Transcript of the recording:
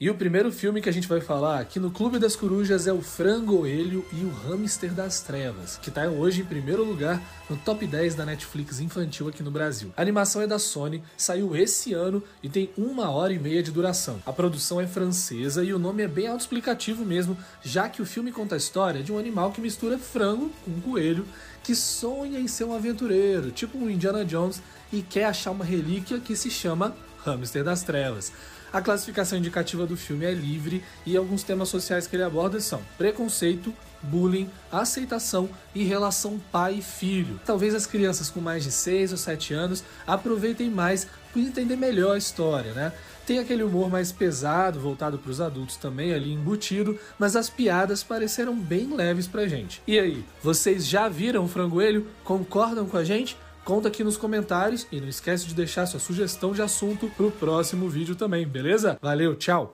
E o primeiro filme que a gente vai falar aqui no Clube das Corujas é o Frangoelho e o Hamster das Trevas, que está hoje em primeiro lugar no top 10 da Netflix infantil aqui no Brasil. A animação é da Sony, saiu esse ano e tem uma hora e meia de duração. A produção é francesa e o nome é bem autoexplicativo mesmo, já que o filme conta a história de um animal que mistura frango com coelho que sonha em ser um aventureiro, tipo um Indiana Jones, e quer achar uma relíquia que se chama Hamster das Trevas. A classificação indicativa do filme é livre e alguns temas sociais que ele aborda são preconceito, bullying, aceitação e relação pai e filho. Talvez as crianças com mais de 6 ou 7 anos aproveitem mais por entender melhor a história, né? Tem aquele humor mais pesado, voltado para os adultos também ali embutido, mas as piadas pareceram bem leves pra gente. E aí, vocês já viram o Frangoelho? Concordam com a gente? Conta aqui nos comentários e não esquece de deixar sua sugestão de assunto pro próximo vídeo também, beleza? Valeu, tchau!